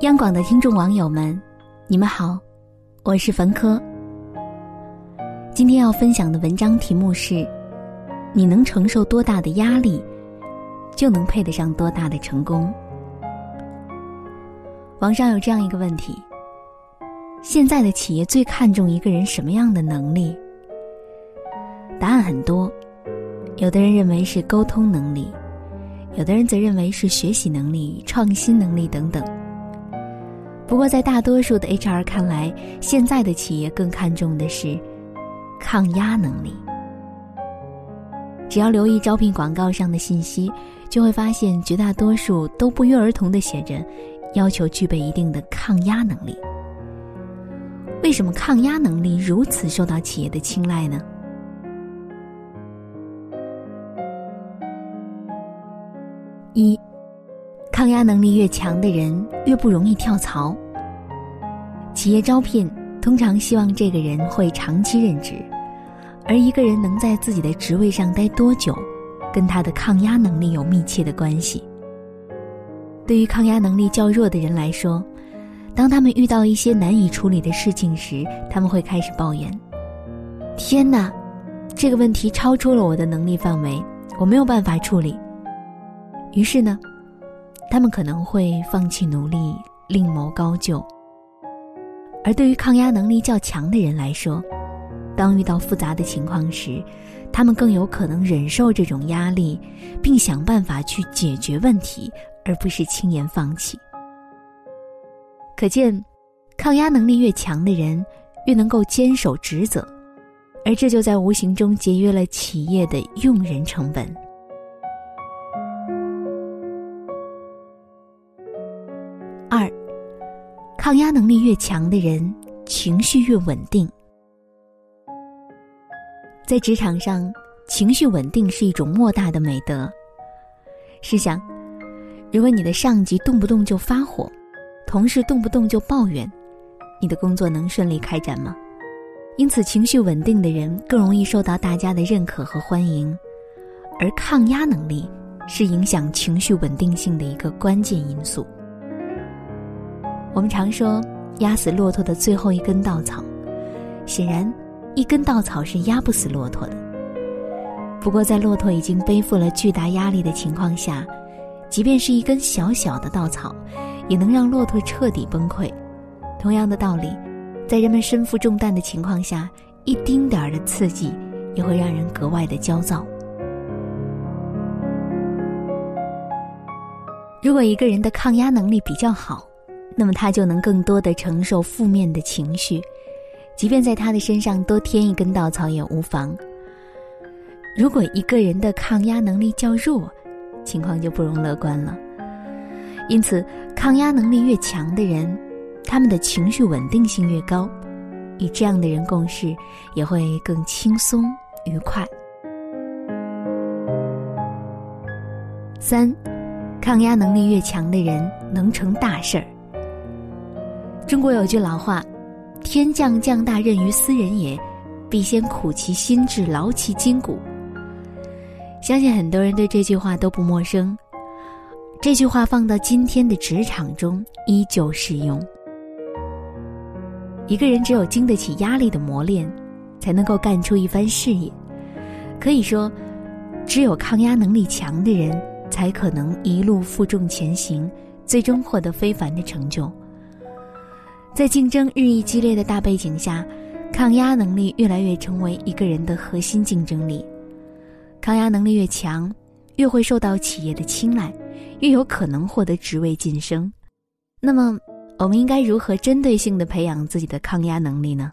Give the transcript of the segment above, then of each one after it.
央广的听众网友们，你们好，我是冯科。今天要分享的文章题目是：你能承受多大的压力，就能配得上多大的成功。网上有这样一个问题：现在的企业最看重一个人什么样的能力？答案很多，有的人认为是沟通能力，有的人则认为是学习能力、创新能力等等。不过，在大多数的 HR 看来，现在的企业更看重的是抗压能力。只要留意招聘广告上的信息，就会发现绝大多数都不约而同的写着，要求具备一定的抗压能力。为什么抗压能力如此受到企业的青睐呢？一。抗压能力越强的人，越不容易跳槽。企业招聘通常希望这个人会长期任职，而一个人能在自己的职位上待多久，跟他的抗压能力有密切的关系。对于抗压能力较弱的人来说，当他们遇到一些难以处理的事情时，他们会开始抱怨：“天哪，这个问题超出了我的能力范围，我没有办法处理。”于是呢？他们可能会放弃努力，另谋高就。而对于抗压能力较强的人来说，当遇到复杂的情况时，他们更有可能忍受这种压力，并想办法去解决问题，而不是轻言放弃。可见，抗压能力越强的人，越能够坚守职责，而这就在无形中节约了企业的用人成本。二，抗压能力越强的人，情绪越稳定。在职场上，情绪稳定是一种莫大的美德。试想，如果你的上级动不动就发火，同事动不动就抱怨，你的工作能顺利开展吗？因此，情绪稳定的人更容易受到大家的认可和欢迎，而抗压能力是影响情绪稳定性的一个关键因素。我们常说，压死骆驼的最后一根稻草，显然，一根稻草是压不死骆驼的。不过，在骆驼已经背负了巨大压力的情况下，即便是一根小小的稻草，也能让骆驼彻底崩溃。同样的道理，在人们身负重担的情况下，一丁点儿的刺激，也会让人格外的焦躁。如果一个人的抗压能力比较好，那么他就能更多的承受负面的情绪，即便在他的身上多添一根稻草也无妨。如果一个人的抗压能力较弱，情况就不容乐观了。因此，抗压能力越强的人，他们的情绪稳定性越高，与这样的人共事也会更轻松愉快。三，抗压能力越强的人能成大事儿。中国有句老话：“天降降大任于斯人也，必先苦其心志，劳其筋骨。”相信很多人对这句话都不陌生。这句话放到今天的职场中依旧适用。一个人只有经得起压力的磨练，才能够干出一番事业。可以说，只有抗压能力强的人，才可能一路负重前行，最终获得非凡的成就。在竞争日益激烈的大背景下，抗压能力越来越成为一个人的核心竞争力。抗压能力越强，越会受到企业的青睐，越有可能获得职位晋升。那么，我们应该如何针对性的培养自己的抗压能力呢？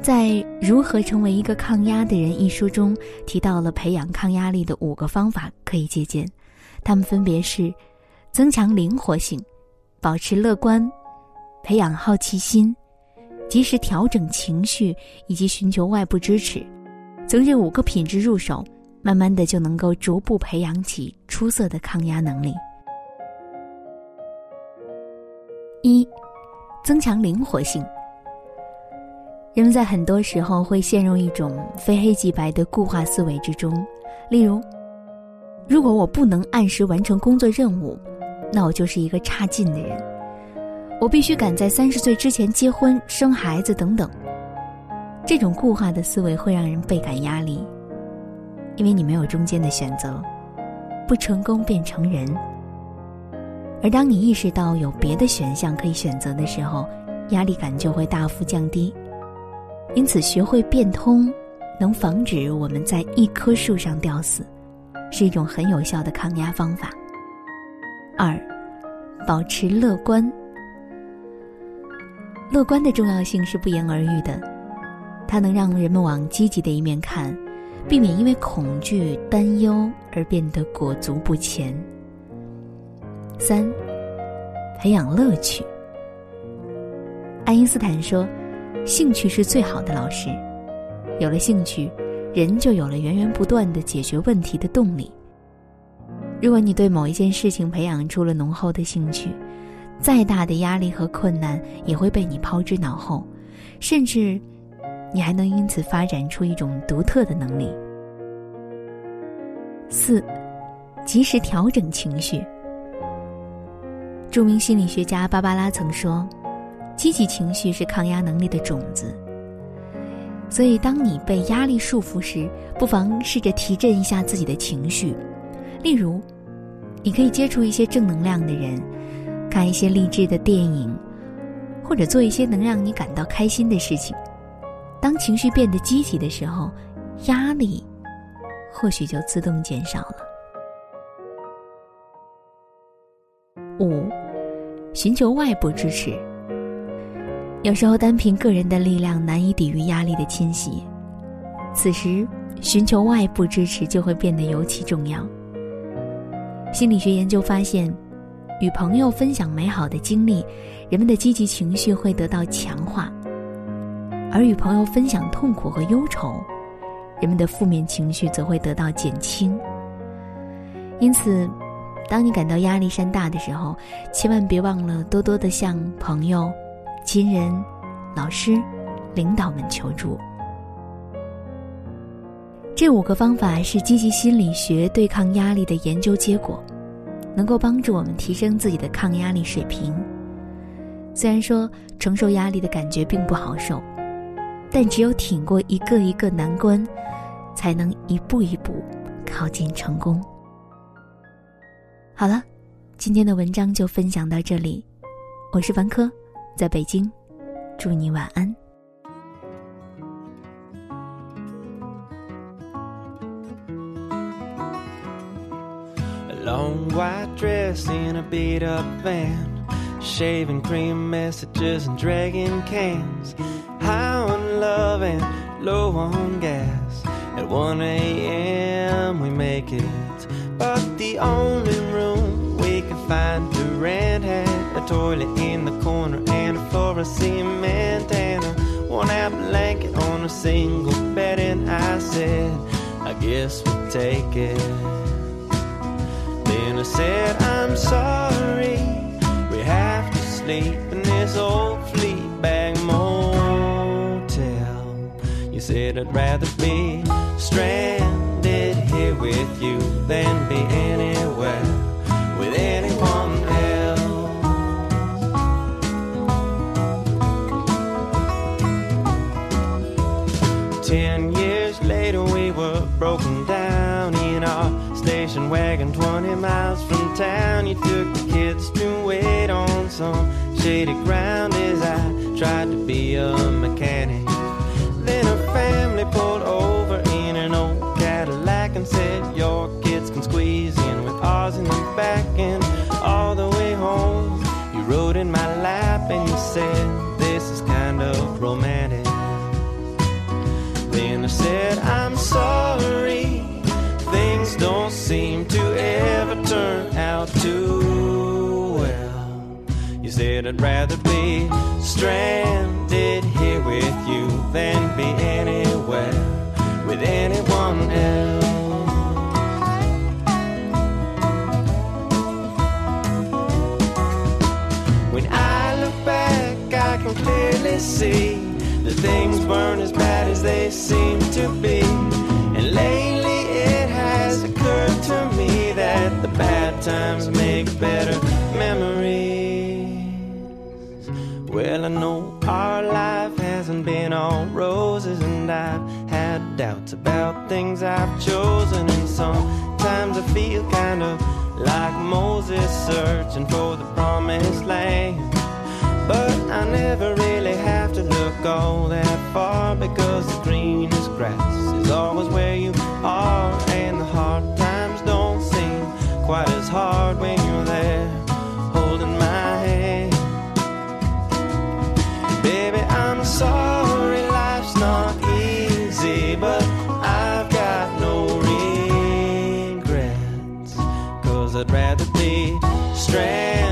在《如何成为一个抗压的人》一书中，提到了培养抗压力的五个方法可以借鉴，它们分别是：增强灵活性，保持乐观。培养好奇心，及时调整情绪，以及寻求外部支持，从这五个品质入手，慢慢的就能够逐步培养起出色的抗压能力。一，增强灵活性。人们在很多时候会陷入一种非黑即白的固化思维之中，例如，如果我不能按时完成工作任务，那我就是一个差劲的人。我必须赶在三十岁之前结婚、生孩子等等。这种固化的思维会让人倍感压力，因为你没有中间的选择，不成功便成仁。而当你意识到有别的选项可以选择的时候，压力感就会大幅降低。因此，学会变通，能防止我们在一棵树上吊死，是一种很有效的抗压方法。二，保持乐观。乐观的重要性是不言而喻的，它能让人们往积极的一面看，避免因为恐惧、担忧而变得裹足不前。三，培养乐趣。爱因斯坦说。兴趣是最好的老师，有了兴趣，人就有了源源不断的解决问题的动力。如果你对某一件事情培养出了浓厚的兴趣，再大的压力和困难也会被你抛之脑后，甚至，你还能因此发展出一种独特的能力。四，及时调整情绪。著名心理学家芭芭拉曾说。积极情绪是抗压能力的种子，所以当你被压力束缚时，不妨试着提振一下自己的情绪。例如，你可以接触一些正能量的人，看一些励志的电影，或者做一些能让你感到开心的事情。当情绪变得积极的时候，压力或许就自动减少了。五，寻求外部支持。有时候，单凭个人的力量难以抵御压力的侵袭，此时寻求外部支持就会变得尤其重要。心理学研究发现，与朋友分享美好的经历，人们的积极情绪会得到强化；而与朋友分享痛苦和忧愁，人们的负面情绪则会得到减轻。因此，当你感到压力山大的时候，千万别忘了多多的向朋友。亲人、老师、领导们求助。这五个方法是积极心理学对抗压力的研究结果，能够帮助我们提升自己的抗压力水平。虽然说承受压力的感觉并不好受，但只有挺过一个一个难关，才能一步一步靠近成功。好了，今天的文章就分享到这里，我是凡科。在北京，祝你晚安。Long white dress in a beat up van, shaving cream messages and dragging cans, high on love and low on gas. At 1 a.m. we make it, but the only room we can find to rent had a toilet in the corner and a floor of cement and a worn out blanket on a single bed. And I said, I guess we'll take it. Then I said, I'm sorry, we have to sleep in this old Fleabag motel. Said I'd rather be stranded here with you than be anywhere with anyone else. Ten years later, we were broken down in our station wagon 20 miles from town. You took the kids to wait on some shady ground as I tried to be a mechanic. Then pulled over in an old Cadillac and said, Your kids can squeeze in with ours in the back. And all the way home, you rode in my lap and you said, This is kind of romantic. Then I said, I'm sorry. Things don't seem to ever turn out too well. You said, I'd rather be stranded here with you than be anywhere with anyone else. When I look back, I can clearly see that things weren't as bad as they seem to be. And lately it has occurred to me that the bad times make better memories. Well, I know our life hasn't been all roses, and had doubts about things I've chosen, and sometimes I feel kind of like Moses searching for the promised land. But I never really have to look all that far because the greenest grass is always where you are, and the hard times don't seem quite as hard when you're there strength.